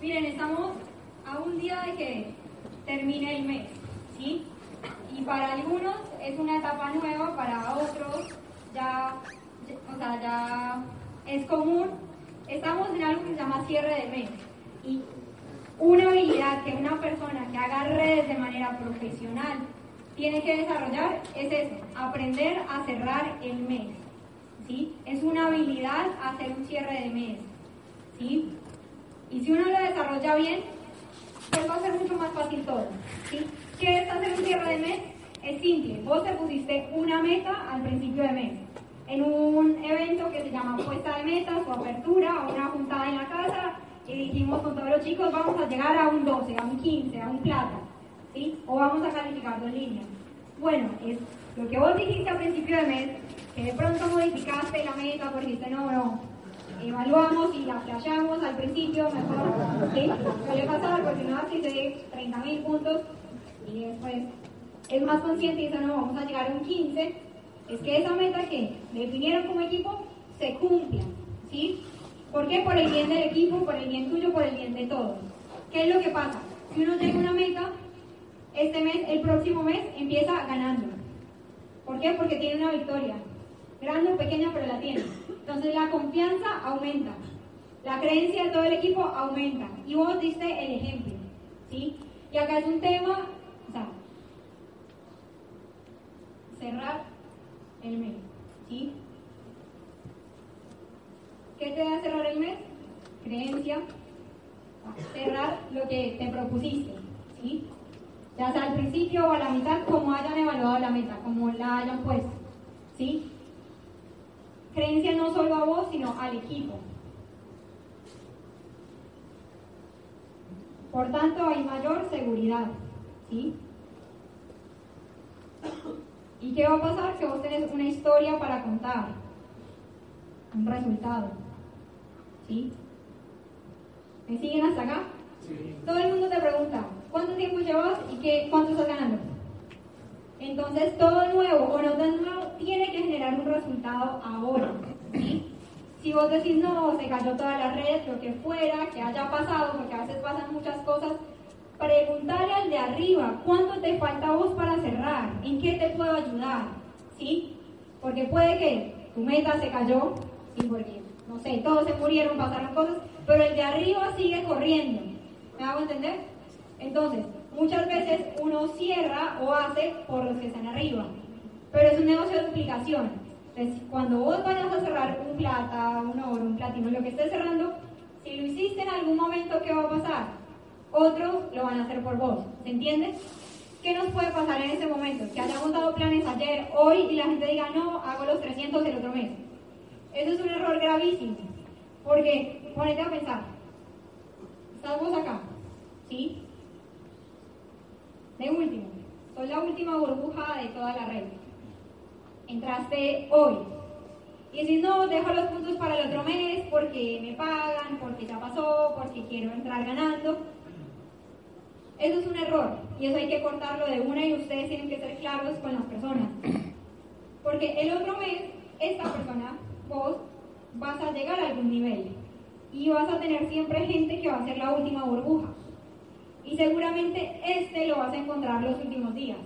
Miren, estamos a un día de que termine el mes, ¿sí? Y para algunos es una etapa nueva, para otros ya, o sea, ya es común. Estamos en algo que se llama cierre de mes. Y una habilidad que una persona que haga redes de manera profesional tiene que desarrollar es eso, aprender a cerrar el mes. ¿sí? Es una habilidad hacer un cierre de mes. ¿sí? Y si uno lo desarrolla bien, pues va a ser mucho más fácil todo. ¿sí? ¿Qué es hacer un cierre de mes? Es simple. Vos te pusiste una meta al principio de mes. En un evento que se llama puesta de metas o apertura o una juntada en la casa, y dijimos con todos los chicos, vamos a llegar a un 12, a un 15, a un plata. ¿sí? O vamos a calificar dos líneas. Bueno, es lo que vos dijiste al principio de mes, que de pronto modificaste la meta porque dijiste, no, no, evaluamos y la flashamos al principio, mejor, ¿sí? Suele pasar porque no así se 30 mil puntos y después es más consciente y dice, no, vamos a llegar a un 15, es que esa meta que definieron como equipo se cumpla, ¿sí? ¿Por qué? Por el bien del equipo, por el bien tuyo, por el bien de todos. ¿Qué es lo que pasa? Si uno llega a una meta, este mes, el próximo mes, empieza ganando. ¿Por qué? Porque tiene una victoria. Grande o pequeña, pero la tiene. Entonces la confianza aumenta. La creencia de todo el equipo aumenta. Y vos diste el ejemplo. ¿sí? Y acá es un tema, cerrar el mes. ¿sí? ¿Qué te da cerrar el mes? Creencia. Cerrar lo que te propusiste. ¿sí? Ya sea al principio o a la mitad, como hayan evaluado la meta, como la hayan puesto. ¿sí? Creencia no solo a vos, sino al equipo. Por tanto, hay mayor seguridad. ¿sí? ¿Y qué va a pasar? Que vos tenés una historia para contar, un resultado. ¿Sí? ¿Me siguen hasta acá? Sí. Todo el mundo te pregunta, ¿cuánto tiempo llevas y qué, cuánto estás ganando? Entonces, todo nuevo o no tan nuevo tiene que generar un resultado ahora. ¿sí? Si vos decís, no, se cayó toda la red, lo que fuera, que haya pasado, porque a veces pasan muchas cosas, preguntarle al de arriba, ¿cuánto te falta vos para cerrar? ¿En qué te puedo ayudar? ¿Sí? Porque puede que tu meta se cayó, y porque, no sé, todos se murieron, pasaron cosas, pero el de arriba sigue corriendo. ¿Me hago entender? Entonces, muchas veces uno cierra o hace por los que están arriba, pero es un negocio de duplicación. Entonces, cuando vos vayas a cerrar un plata, un oro, un platino, lo que estés cerrando, si lo hiciste en algún momento, ¿qué va a pasar? Otros lo van a hacer por vos. ¿Se entiende? ¿Qué nos puede pasar en ese momento? Que hayamos dado planes ayer, hoy y la gente diga, no, hago los 300 el otro mes. Eso es un error gravísimo. Porque, ponete a pensar, estamos acá, ¿sí? De último, soy la última burbuja de toda la red. Entraste hoy. Y si no, dejo los puntos para el otro mes porque me pagan, porque ya pasó, porque quiero entrar ganando. Eso es un error y eso hay que cortarlo de una y ustedes tienen que ser claros con las personas. Porque el otro mes, esta persona, vos, vas a llegar a algún nivel y vas a tener siempre gente que va a ser la última burbuja. Y seguramente este lo vas a encontrar los últimos días.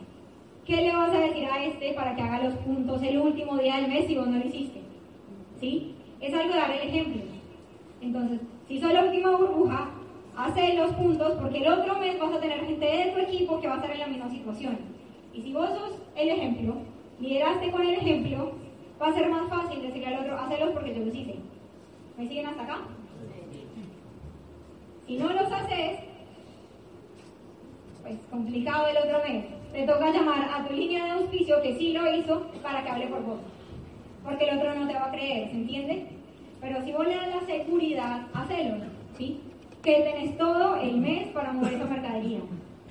¿Qué le vas a decir a este para que haga los puntos el último día del mes si vos no lo hiciste? ¿Sí? Es algo de dar el ejemplo. Entonces, si soy la última burbuja, hace los puntos porque el otro mes vas a tener gente de tu equipo que va a estar en la misma situación. Y si vos sos el ejemplo, lideraste con el ejemplo, va a ser más fácil decirle al otro, hacelos porque yo los hice. ¿Me siguen hasta acá? Si no los haces, pues complicado el otro mes. Te toca llamar a tu línea de auspicio que sí lo hizo para que hable por vos. Porque el otro no te va a creer, ¿se entiende? Pero si vos le das la seguridad, hacelo, ¿sí? que tenés todo el mes para mover esa mercadería,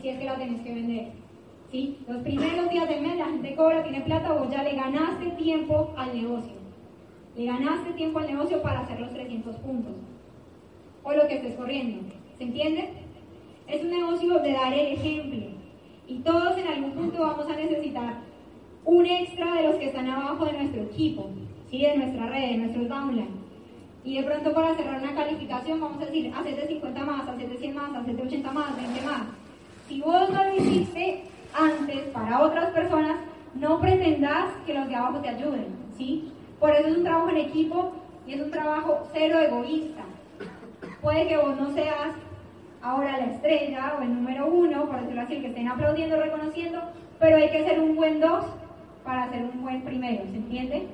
si es que la tenés que vender. ¿sí? Los primeros días del mes la gente cobra, tiene plata, vos ya le ganaste tiempo al negocio. Le ganaste tiempo al negocio para hacer los 300 puntos. O lo que estés corriendo. ¿Se entiende? Es un negocio de dar el ejemplo. Y todos en algún punto vamos a necesitar un extra de los que están abajo de nuestro equipo, ¿sí? de nuestra red, de nuestros downline. Y de pronto para cerrar una calificación vamos a decir, hacete 50 más, hacete 100 más, hacete 80 más, 20 más. Si vos lo hiciste antes para otras personas, no pretendas que los de abajo te ayuden, ¿sí? Por eso es un trabajo en equipo y es un trabajo cero egoísta. Puede que vos no seas ahora la estrella o el número uno, por decirlo así, que estén aplaudiendo, reconociendo, pero hay que ser un buen dos para ser un buen primero, ¿se entiende?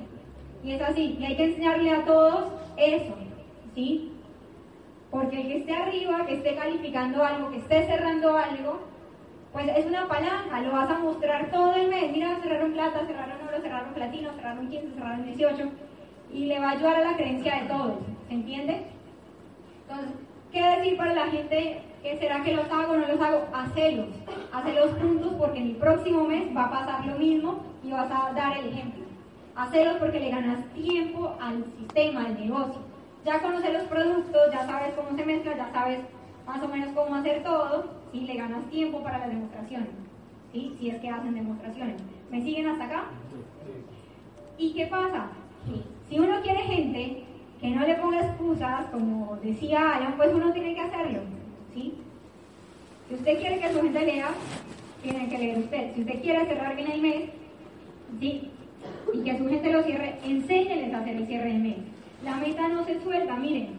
Y es así, y hay que enseñarle a todos eso, ¿sí? Porque el que esté arriba, que esté calificando algo, que esté cerrando algo, pues es una palanca, lo vas a mostrar todo el mes. Mira, cerraron plata, cerraron oro, cerraron platino, cerraron 15, cerraron 18. Y le va a ayudar a la creencia de todos, ¿se entiende? Entonces, ¿qué decir para la gente que será que los hago o no los hago? Hacelos, hacelos juntos porque en el próximo mes va a pasar lo mismo y vas a dar el ejemplo. Hacelos porque le ganas tiempo al sistema, al negocio. Ya conoces los productos, ya sabes cómo se mezcla, ya sabes más o menos cómo hacer todo, y le ganas tiempo para las demostraciones, ¿sí? si es que hacen demostraciones. ¿Me siguen hasta acá? ¿Y qué pasa? Si uno quiere gente que no le ponga excusas, como decía Alan, pues uno tiene que hacerlo. ¿sí? Si usted quiere que su gente lea, tiene que leer usted. Si usted quiere cerrar bien el mes, ¿sí? y que su gente lo cierre, enséñenles a hacer el cierre del mes. La meta no se suelta, miren.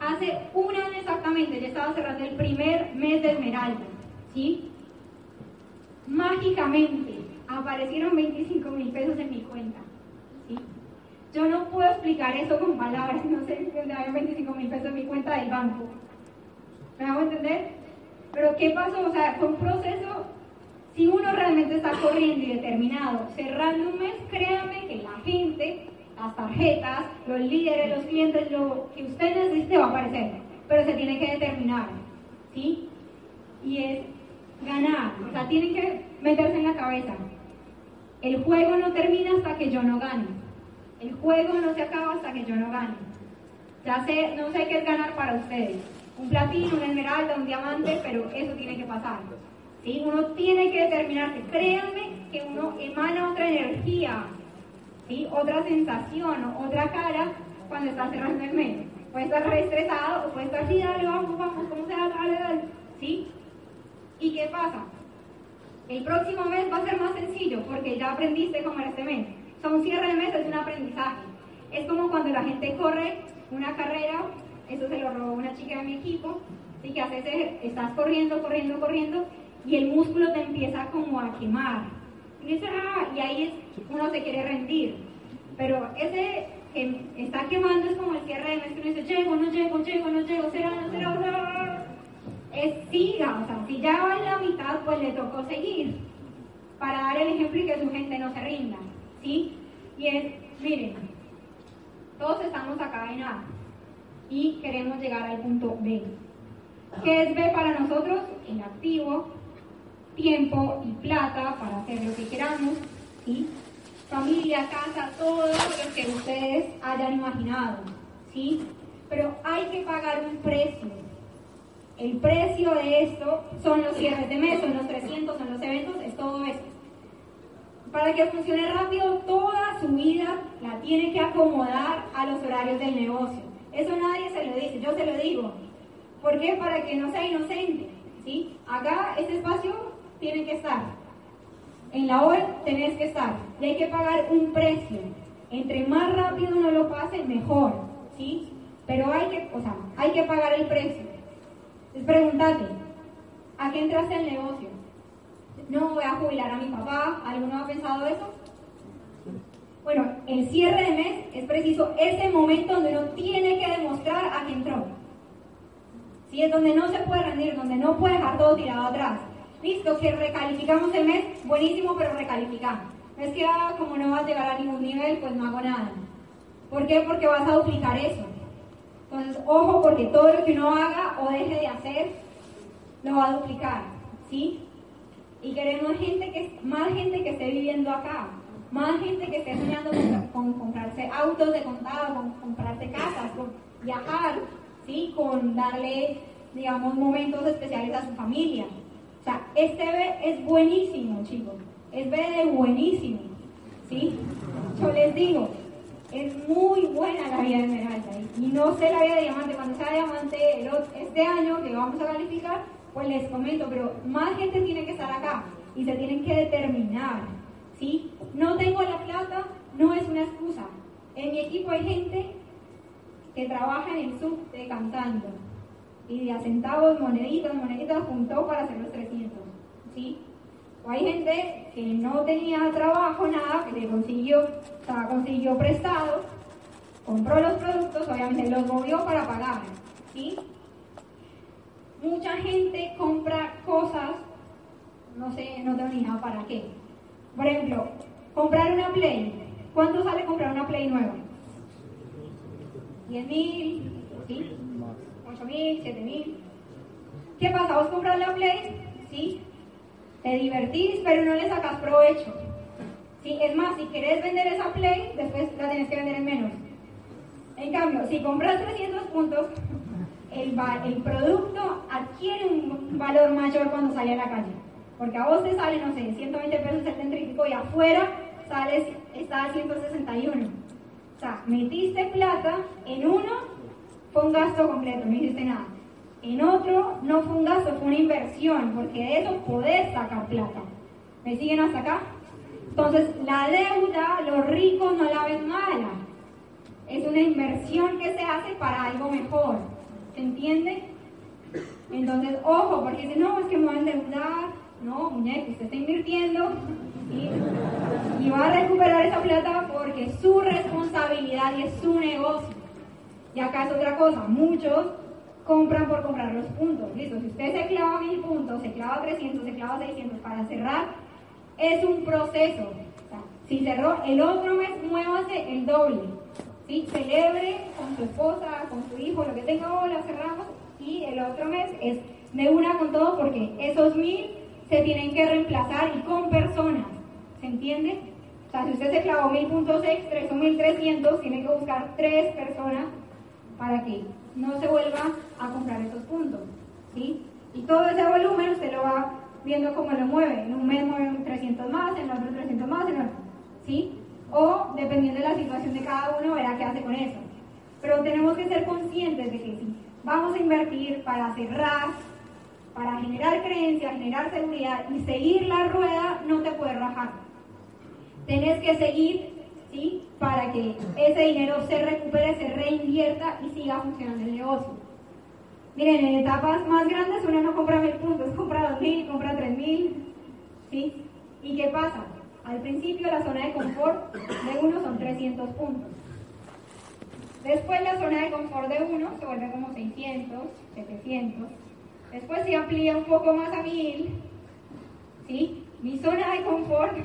Hace un año exactamente, ya estaba cerrando el primer mes de Esmeralda, ¿sí? Mágicamente aparecieron 25 mil pesos en mi cuenta. Yo no puedo explicar eso con palabras, no sé dónde hay 25 mil pesos en mi cuenta del banco. ¿Me hago entender? Pero ¿qué pasó? O sea, fue un proceso, si uno realmente está corriendo y determinado, cerrando un mes, créame que la gente las tarjetas, los líderes, los clientes, lo que usted necesite va a aparecer, pero se tiene que determinar, ¿sí? Y es ganar, o sea, tienen que meterse en la cabeza. El juego no termina hasta que yo no gane. El juego no se acaba hasta que yo no gane. Ya sé, no sé qué es ganar para ustedes. Un platino, una esmeralda, un diamante, pero eso tiene que pasar. ¿sí? Uno tiene que determinarse. Créanme que uno emana otra energía otra sensación, otra cara cuando está cerrando el mes. Puede estar re estresado o puede estar así, dale, vamos, vamos, ¿cómo se da? Dale, dale. ¿Sí? ¿Y qué pasa? El próximo mes va a ser más sencillo porque ya aprendiste cómo era este mes. O sea, un cierre de mes es un aprendizaje. Es como cuando la gente corre una carrera, eso se lo robó una chica de mi equipo, y que haces, estás corriendo, corriendo, corriendo, y el músculo te empieza como a quemar y ahí es, uno se quiere rendir. Pero ese que está quemando es como el cierre de mes que uno dice, llego, no llego, llego, no llego, será, no será, Es siga, o sea, si ya va en la mitad, pues le tocó seguir para dar el ejemplo y que su gente no se rinda, ¿sí? Y es, miren, todos estamos acá en A y queremos llegar al punto B. ¿Qué es B para nosotros? El activo, tiempo y plata para hacer lo que queramos, ¿sí? familia, casa, todo lo que ustedes hayan imaginado, ¿sí? Pero hay que pagar un precio. El precio de esto son los cierres de mes, son los 300, son los eventos, es todo esto. Para que funcione rápido, toda su vida la tiene que acomodar a los horarios del negocio. Eso nadie se lo dice, yo se lo digo. ¿Por qué? Para que no sea inocente. ¿sí? Acá, este espacio tienen que estar. En la hora tenés que estar. Y hay que pagar un precio. Entre más rápido uno lo pase, mejor. ¿Sí? Pero hay que, o sea, hay que pagar el precio. Es preguntate, ¿a qué entraste al negocio? No voy a jubilar a mi papá. ¿Alguno ha pensado eso? Bueno, el cierre de mes es preciso ese momento donde uno tiene que demostrar a qué entró. ¿Sí? Es donde no se puede rendir, donde no puede dejar todo tirado atrás. Listo, que recalificamos el mes, buenísimo, pero recalificamos. es que ah, como no vas a llegar a ningún nivel, pues no hago nada. ¿Por qué? Porque vas a duplicar eso. Entonces, ojo, porque todo lo que uno haga o deje de hacer, lo va a duplicar. ¿Sí? Y queremos gente que, más gente que esté viviendo acá, más gente que esté soñando con, comprarse autos de contado, con comprarse casas, con viajar, ¿sí? con darle, digamos, momentos especiales a su familia este B es buenísimo, chicos. Es B de buenísimo. ¿Sí? Yo les digo, es muy buena la vida de esmeralda. Y no sé la vida de diamante, cuando sea diamante este año que vamos a calificar, pues les comento, pero más gente tiene que estar y se tienen que determinar. ¿sí? No tengo la plata, no es una excusa. En mi equipo hay gente que trabaja en el subte cantando y de a centavos, moneditas, moneditas, juntó para hacer los 300. ¿sí? O hay gente que no tenía trabajo, nada, que le consiguió, consiguió prestado, compró los productos, obviamente los movió para pagar. ¿sí? Mucha gente compra cosas, no sé, no tengo ni nada para qué. Por ejemplo, comprar una Play. ¿Cuánto sale comprar una Play nueva? 10 mil, ¿sí? 8 mil, 7 mil. ¿Qué pasa? Vos compras la Play, ¿sí? Te divertís, pero no le sacas provecho. ¿Sí? Es más, si querés vender esa Play, después la tienes que vender en menos. En cambio, si compras 300 puntos, el, el producto adquiere un valor mayor cuando sale a la calle. Porque a vos te sale, no sé, 120 pesos el centrífico y afuera sales, está a 161. O sea, metiste plata en uno, fue un gasto completo, no hiciste nada. En otro, no fue un gasto, fue una inversión, porque de eso podés sacar plata. ¿Me siguen hasta acá? Entonces, la deuda, los ricos no la ven mala. Es una inversión que se hace para algo mejor. ¿Se entiende? Entonces, ojo, porque dicen, no, es que me voy a endeudar. No, muñeco, usted está invirtiendo y, va a recuperar esa plata porque es su responsabilidad y es su negocio. Y acá es otra cosa, muchos compran por comprar los puntos. Listo, si usted se clava mil puntos, se clava 300, se clava 600 para cerrar, es un proceso. si cerró el otro mes, muévase el doble. ¿sí? Celebre con su esposa, con su hijo, lo que tenga ahora, cerramos. Y el otro mes es de una con todo porque esos mil se tienen que reemplazar y con personas. ¿Se entiende? O sea, si usted se clavó mil puntos extra, son mil trescientos, tiene que buscar tres personas para que no se vuelva a comprar esos puntos. ¿sí? Y todo ese volumen usted lo va viendo cómo lo mueve. En un mes mueve 300 más, en otro 300 más, en otro. ¿sí? O dependiendo de la situación de cada uno, verá qué hace con eso. Pero tenemos que ser conscientes de que si vamos a invertir para cerrar, para generar creencia, generar seguridad y seguir la rueda, no te puedes rajar. Tenés que seguir, ¿sí? Para que ese dinero se recupere, se reinvierta y siga funcionando el negocio. Miren, en etapas más grandes uno no compra mil puntos, compra dos mil, compra tres mil, ¿sí? ¿Y qué pasa? Al principio la zona de confort de uno son 300 puntos. Después la zona de confort de uno se vuelve como 600, 700. Después se amplía un poco más a 1000. ¿Sí? Mi zona de confort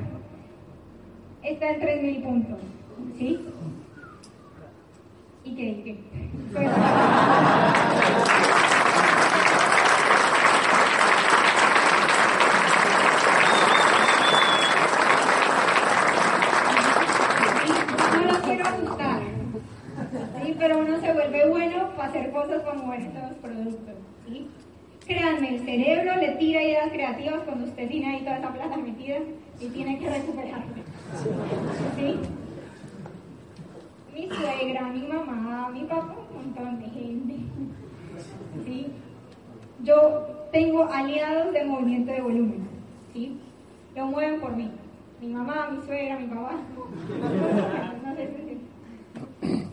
está en 3000 puntos. ¿Sí? ¿Y qué? ¿Y qué pero uno se vuelve bueno para hacer cosas como estos productos. ¿sí? Créanme, el cerebro le tira ideas creativas cuando usted plata metida y tiene que recuperarla. ¿Sí? Mi suegra, mi mamá, mi papá, un montón de gente. ¿Sí? Yo tengo aliados de movimiento de volumen. ¿Sí? Lo mueven por mí. Mi mamá, mi suegra, mi papá.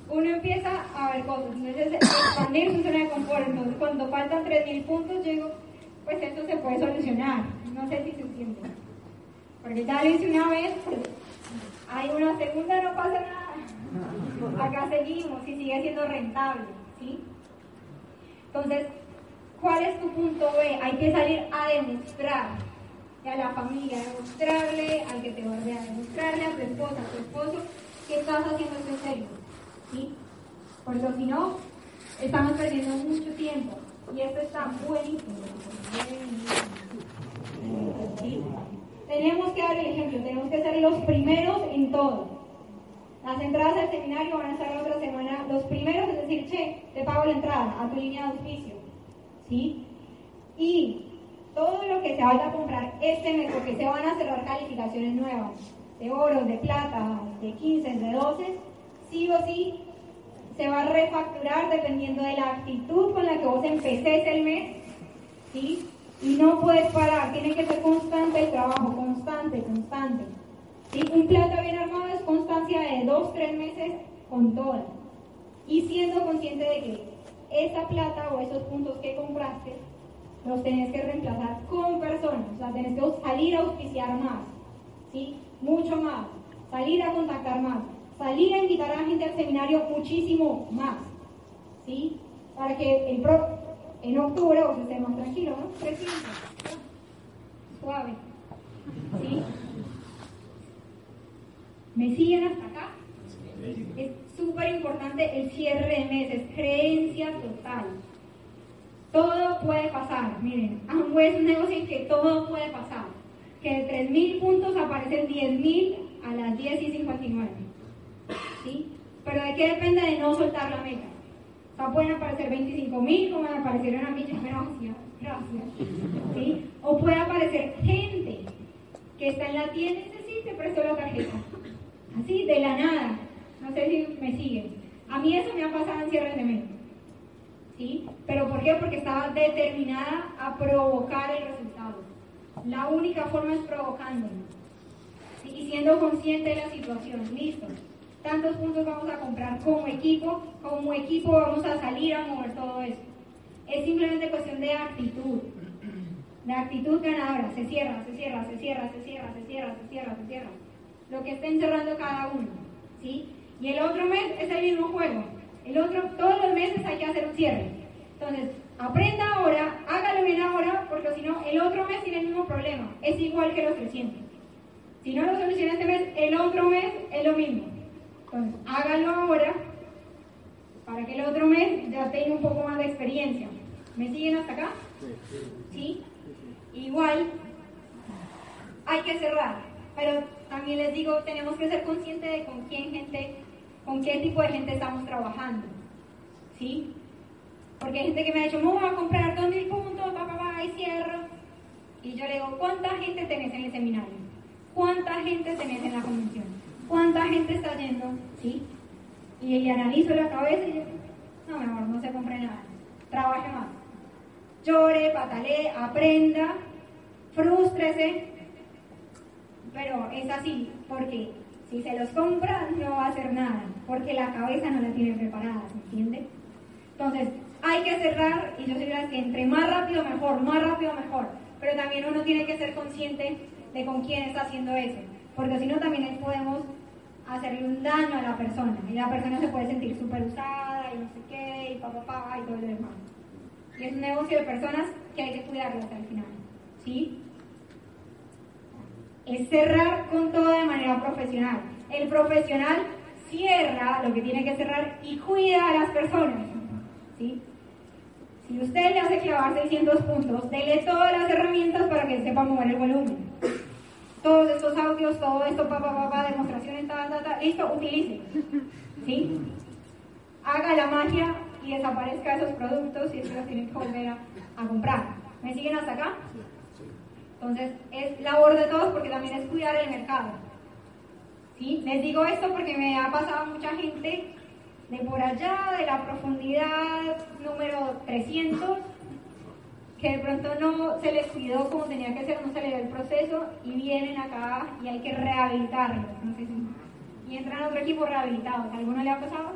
Uno empieza a ver cosas, entonces expandir su zona de confort, cuando faltan 3.000 puntos yo digo, pues esto se puede solucionar, no sé si se entiende, porque ya lo hice una vez, pues hay una segunda, no pasa nada, acá seguimos y sigue siendo rentable, ¿sí? Entonces, ¿cuál es tu punto B? Hay que salir a demostrar a la familia, a demostrarle al que te va a demostrarle a tu esposa, a tu esposo, que estás haciendo esto en serio. ¿sí? Porque si no, estamos perdiendo mucho tiempo. Y esto está buenísimo. Tenemos que dar el ejemplo, tenemos que ser los primeros en todo. Las entradas al seminario van a estar la otra semana. Los primeros es decir, che, te pago la entrada a tu línea de auspicio. ¿Sí? Y todo lo que se vaya a comprar este mes, porque se van a cerrar calificaciones nuevas, de oro, de plata, de 15, de 12, sí o sí se va a refacturar dependiendo de la actitud con la que vos empeces el mes. Y no puedes parar, tiene que ser constante el trabajo, constante, constante. ¿sí? Un plato bien armado es constancia de dos, tres meses con todo. Y siendo consciente de que esa plata o esos puntos que compraste los tenés que reemplazar con personas, o sea, tenés que salir a auspiciar más, ¿sí? Mucho más, salir a contactar más, salir a invitar a la gente al seminario muchísimo más, ¿sí? Para que el pro, en octubre vos estés más tranquilo, ¿no? Suave, ¿sí? ¿Me siguen hasta acá? Es súper importante el cierre de meses, creencia total. Todo puede pasar, miren, Amway es un negocio en que todo puede pasar. Que de 3.000 puntos aparecen 10.000 a las 10 y 59. ¿Sí? Pero de qué depende de no soltar la meta. O sea, pueden aparecer 25.000 como aparecieron a mí, gracias, gracias. ¿Sí? O puede aparecer gente que está en la tienda y dice, sí, te presto la tarjeta. Así, de la nada. No sé si me siguen. A mí eso me ha pasado en cierre de mes. ¿Sí? ¿Pero por qué? Porque estaba determinada a provocar el resultado. La única forma es provocándolo. Y siendo consciente de la situación. Listo. Tantos puntos vamos a comprar como equipo. Como equipo vamos a salir a mover todo eso. Es simplemente cuestión de actitud. De actitud ganadora. Se cierra, se cierra, se cierra, se cierra, se cierra, se cierra, se cierra. Lo que estén cerrando cada uno. ¿Sí? Y el otro mes es el mismo juego. El otro, todos los meses hay que hacer un cierre. Entonces, aprenda ahora, hágalo bien ahora, porque si no, el otro mes tiene el mismo problema. Es igual que los 300. Si no lo soluciona este mes, el otro mes es lo mismo. Entonces, hágalo ahora para que el otro mes ya tenga un poco más de experiencia. ¿Me siguen hasta acá? ¿Sí? Igual, hay que cerrar. Pero también les digo, tenemos que ser conscientes de con quién gente con qué tipo de gente estamos trabajando. ¿Sí? Porque hay gente que me ha dicho, no, voy a comprar 2.000 puntos, va, va, y cierro. Y yo le digo, ¿cuánta gente tenés en el seminario? ¿Cuánta gente tenés en la convención? ¿Cuánta gente está yendo? ¿Sí? Y, y analizo la cabeza y yo, no, mejor no se compre nada. Trabaje más. Llore, patalee, aprenda, frústrese. Pero es así, porque si se los compra, no va a hacer nada, porque la cabeza no la tiene preparada, ¿se entiende? Entonces, hay que cerrar, y yo soy las que entre más rápido mejor, más rápido mejor, pero también uno tiene que ser consciente de con quién está haciendo eso, porque si no también podemos hacerle un daño a la persona, y la persona se puede sentir súper usada, y no sé qué, y papá, papá, y todo lo demás. Y es un negocio de personas que hay que cuidarlo hasta el final, ¿sí? es cerrar con todo de manera profesional. El profesional cierra lo que tiene que cerrar y cuida a las personas. ¿sí? Si usted le hace clavar 600 puntos, dele todas las herramientas para que sepa mover el volumen. Todos estos audios, todo esto, papá, papá, demostraciones, ta, ta, ta, listo, utilice. ¿Sí? Haga la magia y desaparezca esos productos y que los tienen que volver a, a comprar. ¿Me siguen hasta acá? Entonces, es labor de todos porque también es cuidar el mercado. ¿Sí? Les digo esto porque me ha pasado mucha gente de por allá, de la profundidad número 300, que de pronto no se les cuidó como tenía que ser, no se les dio el proceso y vienen acá y hay que rehabilitarlos. y entran a otro equipo rehabilitado. ¿Alguno le ha pasado?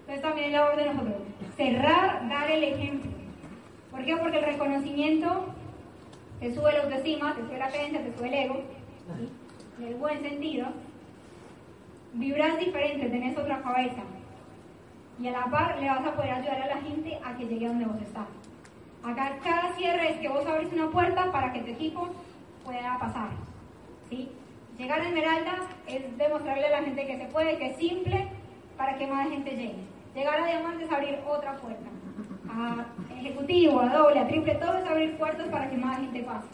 Entonces también es labor de nosotros. Cerrar, dar el ejemplo. ¿Por qué? Porque el reconocimiento te sube la autoestima, te sube la creencia, te sube el ego, en el buen sentido, vibras diferente, tenés otra cabeza. Y a la par le vas a poder ayudar a la gente a que llegue a donde vos estás. Acá cada cierre es que vos abrís una puerta para que tu equipo pueda pasar. ¿sí? Llegar a Esmeralda es demostrarle a la gente que se puede, que es simple, para que más gente llegue. Llegar a Diamante es abrir otra puerta a ejecutivo, a doble, a triple, todo es abrir puertas para que más gente pase.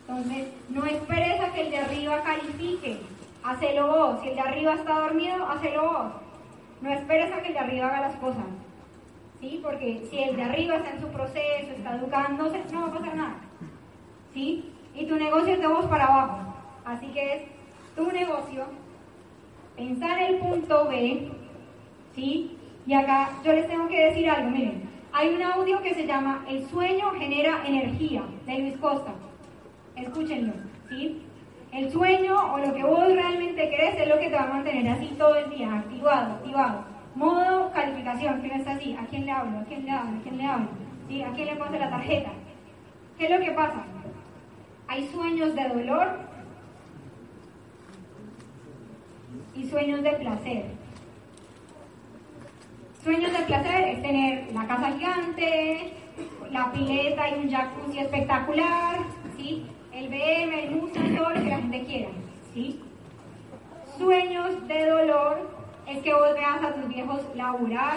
Entonces, no esperes a que el de arriba califique, hacelo vos. Si el de arriba está dormido, hacelo vos. No esperes a que el de arriba haga las cosas. ¿Sí? Porque si el de arriba está en su proceso, está educándose, no va a pasar nada. ¿Sí? Y tu negocio es de vos para abajo. Así que es tu negocio, pensar el punto B, ¿sí? Y acá yo les tengo que decir algo, miren, hay un audio que se llama El sueño genera energía, de Luis Costa. Escúchenlo, ¿sí? El sueño o lo que vos realmente querés es lo que te va a mantener así todo el día, activado, activado. Modo calificación, que no está así, ¿a quién le hablo? ¿A quién le hablo? ¿A quién le hablo? ¿Sí? ¿A quién le paso la tarjeta? ¿Qué es lo que pasa? Hay sueños de dolor y sueños de placer. Sueños de placer es tener la casa gigante, la pileta y un jacuzzi espectacular, ¿sí? el BM, el museo, todo lo que la gente quiera. ¿sí? Sueños de dolor es que vos veas a tus viejos laburar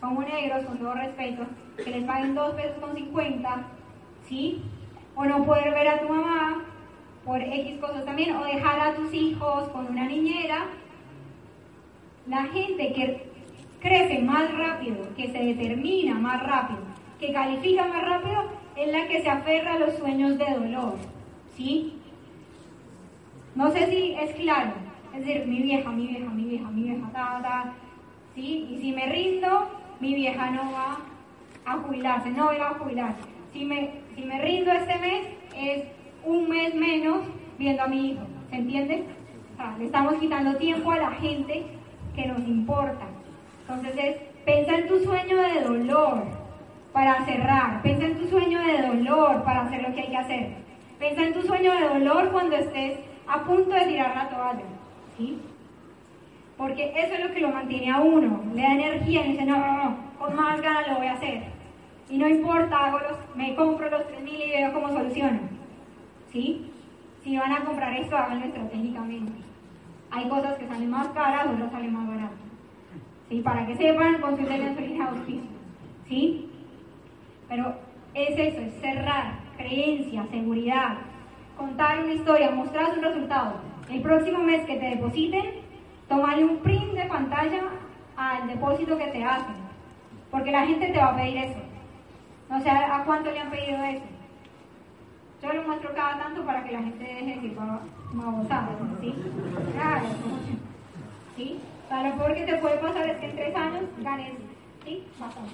como negros, con todo respeto, que les paguen dos pesos con 50, ¿sí? O no poder ver a tu mamá por X cosas también, o dejar a tus hijos con una niñera. La gente que crece más rápido, que se determina más rápido, que califica más rápido, es la que se aferra a los sueños de dolor. ¿Sí? No sé si es claro. Es decir, mi vieja, mi vieja, mi vieja, mi vieja, ta, ta. ¿Sí? Y si me rindo, mi vieja no va a jubilarse, no va a jubilarse. Si me, si me rindo este mes, es un mes menos viendo a mi hijo. ¿Se entiende? le estamos quitando tiempo a la gente que nos importa. Entonces es, pensa en tu sueño de dolor para cerrar. Pensa en tu sueño de dolor para hacer lo que hay que hacer. Pensa en tu sueño de dolor cuando estés a punto de tirar la toalla. ¿Sí? Porque eso es lo que lo mantiene a uno, le da energía y dice, no, no, no, con más ganas lo voy a hacer. Y no importa, me compro los 3.000 y veo cómo soluciono. ¿Sí? Si van a comprar esto, háganlo estratégicamente. Hay cosas que salen más caras, otras salen más baratas. ¿Sí? Para que sepan, consulten en su de auspicio. ¿Sí? Pero es eso, es cerrar, creencia, seguridad, contar una historia, mostrar un resultado. El próximo mes que te depositen, tomale un print de pantalla al depósito que te hacen, porque la gente te va a pedir eso. No sé a cuánto le han pedido eso. Yo lo muestro cada tanto para que la gente deje de decir babosada, ¿sí? Claro, ¿sí? O sea, lo peor que te puede pasar es que en tres años ganes, ¿sí? Bastante.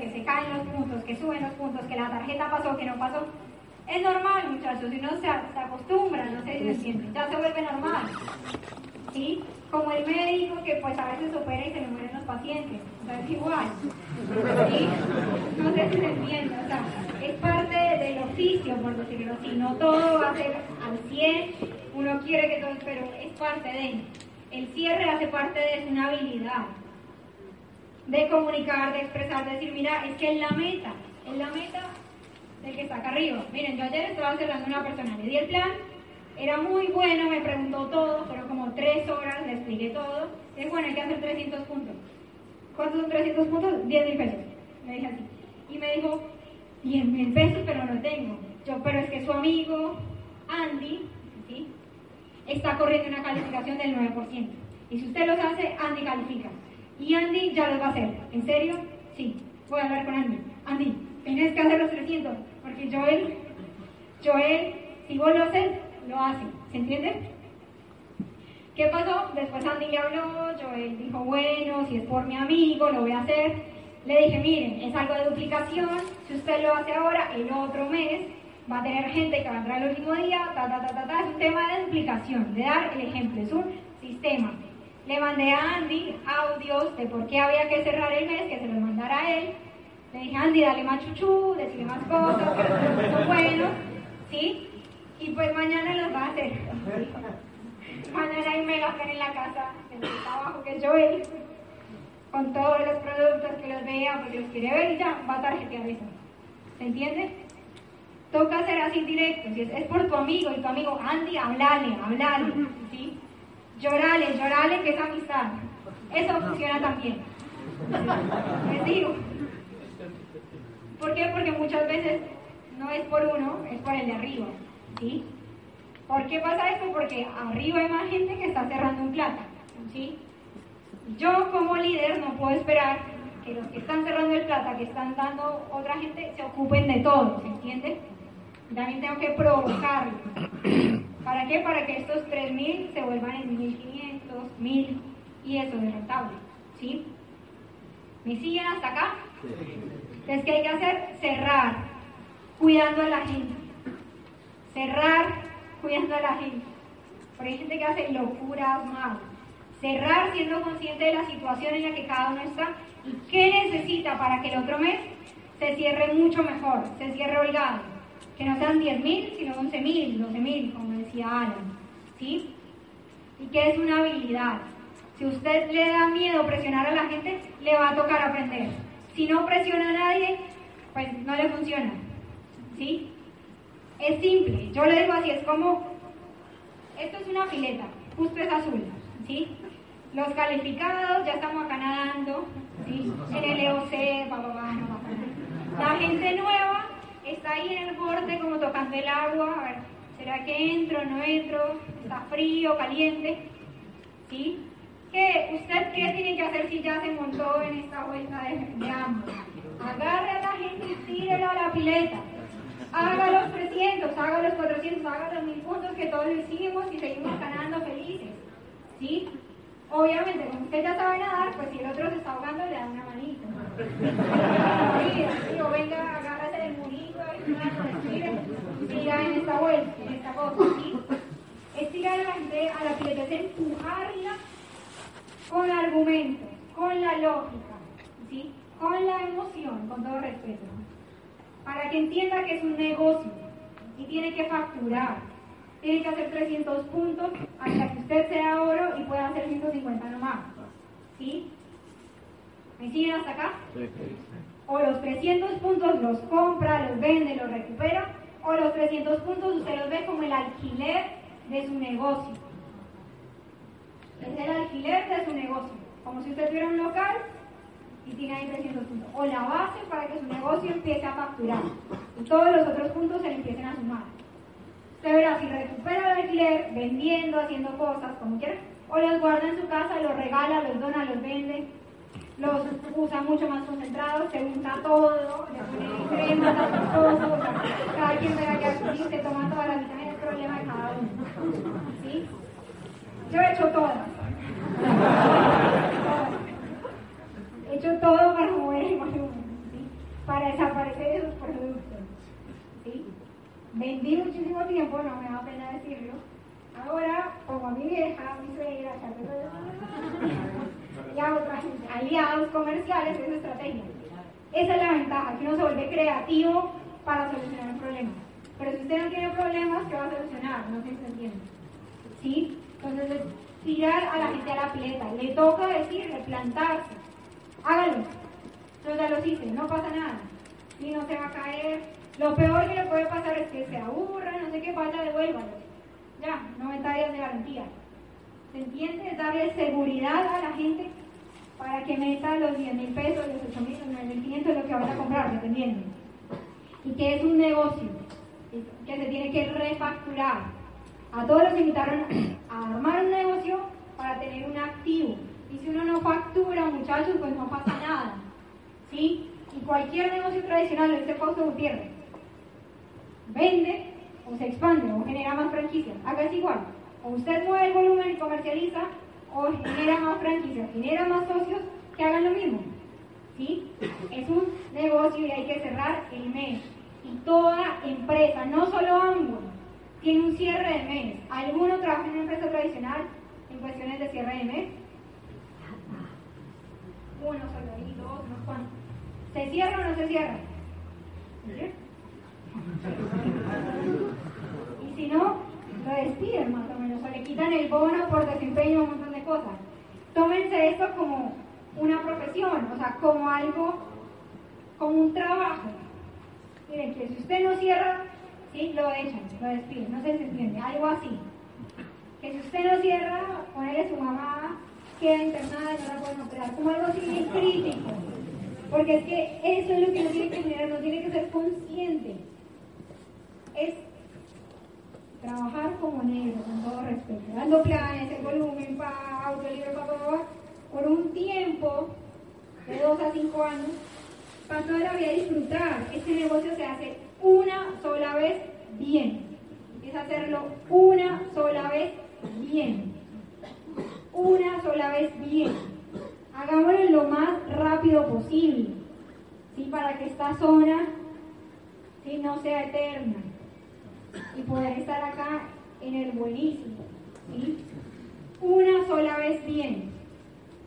que se caen los puntos, que puntos, que la tarjeta pasó, que no pasó. Es normal, muchachos, si uno se, acostumbra, no sé si ya se vuelve normal. ¿Sí? Como el médico que pues a veces opera y se le mueren los pacientes, o sea, es igual. ¿Sí? No sé si se entiende, o sea, es parte del oficio, por decirlo así, no todo va a ser al 100, uno quiere que todo, pero es parte de El cierre hace parte de una habilidad de comunicar, de expresar, de decir, mira, es que es la meta, es la meta del que está acá arriba. Miren, yo ayer estaba cerrando una persona, le di el plan, era muy bueno, me preguntó todo, fueron como tres horas, le expliqué todo. Es bueno, hay que hacer 300 puntos. ¿Cuántos son 300 puntos? 10 mil pesos. Me dije así. Y me dijo, 10 mil pesos, pero no tengo. Yo, pero es que su amigo, Andy, ¿sí? está corriendo una calificación del 9%. Y si usted los hace, Andy califica. Y Andy ya lo va a hacer. ¿En serio? Sí. Voy a hablar con Andy. Andy, tienes que hacer los 300. Porque Joel, Joel, si vos lo haces, lo hace. ¿Se entiende? ¿Qué pasó? Después Andy le habló, Joel dijo, bueno, si es por mi amigo, lo voy a hacer. Le dije, miren, es algo de duplicación, si usted lo hace ahora, el otro mes va a tener gente que va a entrar el último día, ta, ta, ta, ta, ta. es un tema de duplicación, de dar el ejemplo, es un sistema. Le mandé a Andy audios de por qué había que cerrar el mes, que se los mandara a él. Le dije, Andy, dale más chuchú, decirle más cosas, que son buenos, ¿sí? Y pues mañana los va a hacer. Mañana hay mega en la casa, en el trabajo que yo Joel, con todos los productos que los vea, porque los quiere ver y ya va a tarjetear eso. ¿Se entiende? Toca hacer así directo. Si es, es, por tu amigo y tu amigo Andy, hablale, hablale. ¿sí? Llorale, llorale, que es amistad. Eso funciona también. Les digo. ¿Por qué? Porque muchas veces no es por uno, es por el de arriba. ¿Sí? ¿Por qué pasa esto? Porque arriba hay más gente que está cerrando un plata, ¿sí? Yo como líder no puedo esperar que los que están cerrando el plata, que están dando otra gente, se ocupen de todo, ¿se entiende? También tengo que provocarlo. ¿Para qué? Para que estos 3.000 se vuelvan en 1.500, 1.000 y eso es rentable, ¿sí? ¿Me siguen hasta acá? Entonces, ¿qué hay que hacer? Cerrar, cuidando a la gente. Cerrar, cuidando a la gente. Porque hay gente que hace locuras más. Cerrar siendo consciente de la situación en la que cada uno está y qué necesita para que el otro mes se cierre mucho mejor, se cierre holgado. Que no sean 10.000, sino 11.000, 12.000, como decía Alan. ¿Sí? Y que es una habilidad. Si usted le da miedo presionar a la gente, le va a tocar aprender. Si no presiona a nadie, pues no le funciona. ¿Sí? Es simple. Yo le digo así, es como, esto es una fileta, justo es azul. ¿Sí? Los calificados, ya estamos acá nadando, ¿sí? en el EOC, La gente nueva está ahí en el borde como tocando el agua, a ver, ¿será que entro, no entro? ¿Está frío, caliente? ¿Sí? ¿Qué? ¿Usted qué tiene que hacer si ya se montó en esta vuelta de, de ambos? Agarre a la gente y tírelo a la pileta. Haga los 300, haga los 400, haga los 1000 puntos que todos lo hicimos y seguimos ganando felices. ¿Sí? Obviamente, como usted ya sabe nadar, pues si el otro se está ahogando, le da una manito. Sí, o venga, agárrate del murito, siga en esta vuelta, en esta cosa, ¿sí? Estirar a la gente a la pileta es empujarla con argumentos, con la lógica, ¿sí? con la emoción, con todo respeto, para que entienda que es un negocio y tiene que facturar, tiene que hacer 300 puntos hasta que usted sea oro y pueda hacer 150 nomás. ¿Sí? ¿Me siguen hasta acá? O los 300 puntos los compra, los vende, los recupera, o los 300 puntos usted los ve como el alquiler de su negocio. Es el alquiler de su negocio. Como si usted tuviera un local y tiene ahí 300 puntos. O la base para que su negocio empiece a facturar. Y todos los otros puntos se le empiecen a sumar. Usted verá si recupera el alquiler vendiendo, haciendo cosas, como quiera, o los guarda en su casa, los regala, los dona, los vende, los usa mucho más concentrados, se unta todo, le pone crema, todo, cada quien verá que aquí se toma toda la vitamina, el problema de cada uno. ¿Sí? Yo he hecho todas. He hecho todo para mover el volumen, ¿sí? para desaparecer esos productos. ¿sí? Vendí muchísimo tiempo, no me da pena decirlo. Ahora, como a mi vieja, a mi suegra, y a gente, aliados comerciales, es estrategia. Esa es la ventaja, que uno se vuelve creativo para solucionar un problema. Pero si usted no tiene problemas, ¿qué va a solucionar? No se entiende. ¿Sí? Entonces, tirar a la gente a la pileta. Le toca decir, replantarse. Hágalo. Yo ya lo hice, no pasa nada. Y no se va a caer. Lo peor que le puede pasar es que se aburra, no sé qué, vaya, devuélvalo. Ya, 90 días de garantía. ¿Se entiende? Darle seguridad a la gente para que meta los 10 mil pesos, los 8 mil, los 9 mil 500, lo que van a comprar, dependiendo. Y que es un negocio, que se tiene que refacturar a todos los invitaron a armar un negocio para tener un activo. Y si uno no factura, muchachos, pues no pasa nada. ¿Sí? Y cualquier negocio tradicional, este Fausto Gutiérrez, vende o se expande o genera más franquicias. es igual. O usted mueve el volumen y comercializa o genera más franquicias, genera más socios que hagan lo mismo. ¿Sí? Es un negocio y hay que cerrar el mes. Y toda empresa, no solo ambos, tiene un cierre de mes. ¿Alguno trabaja en una empresa tradicional en cuestiones de cierre de mes? Uno y dos, unos cuantos. ¿Se cierra o no se cierra? Y si no, lo despiden más o menos, o le quitan el bono por desempeño, un montón de cosas. Tómense esto como una profesión, o sea, como algo, como un trabajo. Miren, que si usted no cierra, ¿sí? Lo echan, lo despiden, no se entiende, algo así. Que si usted no cierra, ponerle su mamá, queda internada y no la pueden operar, como algo así bien crítico. Porque es que eso es lo que uno tiene que mirar, no tiene que ser consciente. Es trabajar como negro, con todo respeto, dando planes, el volumen, para autolibre, para todo, por un tiempo de dos a cinco años, para toda la vida disfrutar. Este negocio se hace una sola vez bien. Es hacerlo una sola vez bien. Una sola vez bien. Hagámoslo lo más rápido posible. ¿sí? Para que esta zona ¿sí? no sea eterna. Y poder estar acá en el buenísimo. ¿sí? Una sola vez bien.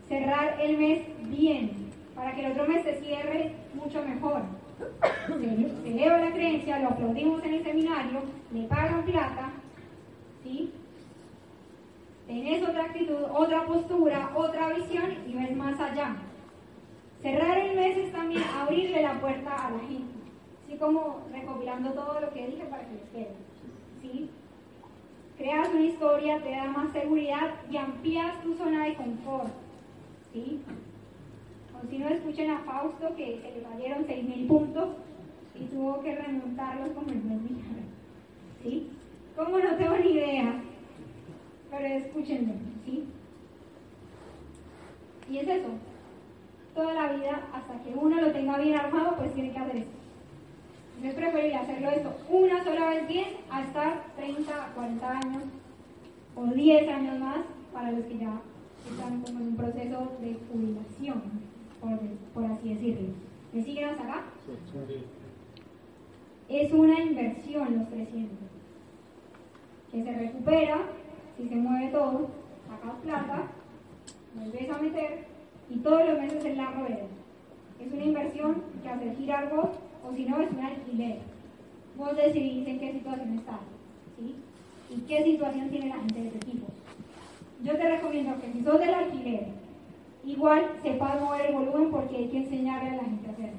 Cerrar el mes bien. Para que el otro mes se cierre mucho mejor. Eleva la creencia, lo aplaudimos en el seminario, le pagan plata, ¿sí? Tenés otra actitud, otra postura, otra visión y ves más allá. Cerrar el mes es también abrirle la puerta a la gente, así como recopilando todo lo que dije para que les quede. ¿sí? Creas una historia, te da más seguridad y amplías tu zona de confort. ¿sí? Si no, escuchen a Fausto que se le valieron 6.000 puntos y tuvo que remontarlos como el mes ¿Sí? ¿Cómo no tengo ni idea? Pero escúchenlo, ¿sí? Y es eso. Toda la vida, hasta que uno lo tenga bien armado, pues tiene que hacer esto. Es preferible hacerlo esto una sola vez bien a estar 30, 40 años o 10 años más para los que ya están como en un proceso de jubilación por, así decirlo. ¿Me siguen hasta acá? Es una inversión los 300, que se recupera si se mueve todo, sacas plata, vuelves a meter y todos los meses en la rueda. Es una inversión que hace girar vos, o si no, es un alquiler. Vos decidís en qué situación estás, ¿sí? Y qué situación tiene la gente de tu equipo. Yo te recomiendo que si sos del alquiler Igual sepas mover el volumen porque hay que enseñarle a la gente a hacerlo.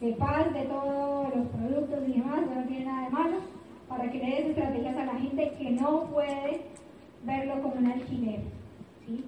Sepas de todos los productos y demás, no tiene nada de malo, para que le des estrategias a la gente que no puede verlo como un alquiler. ¿sí?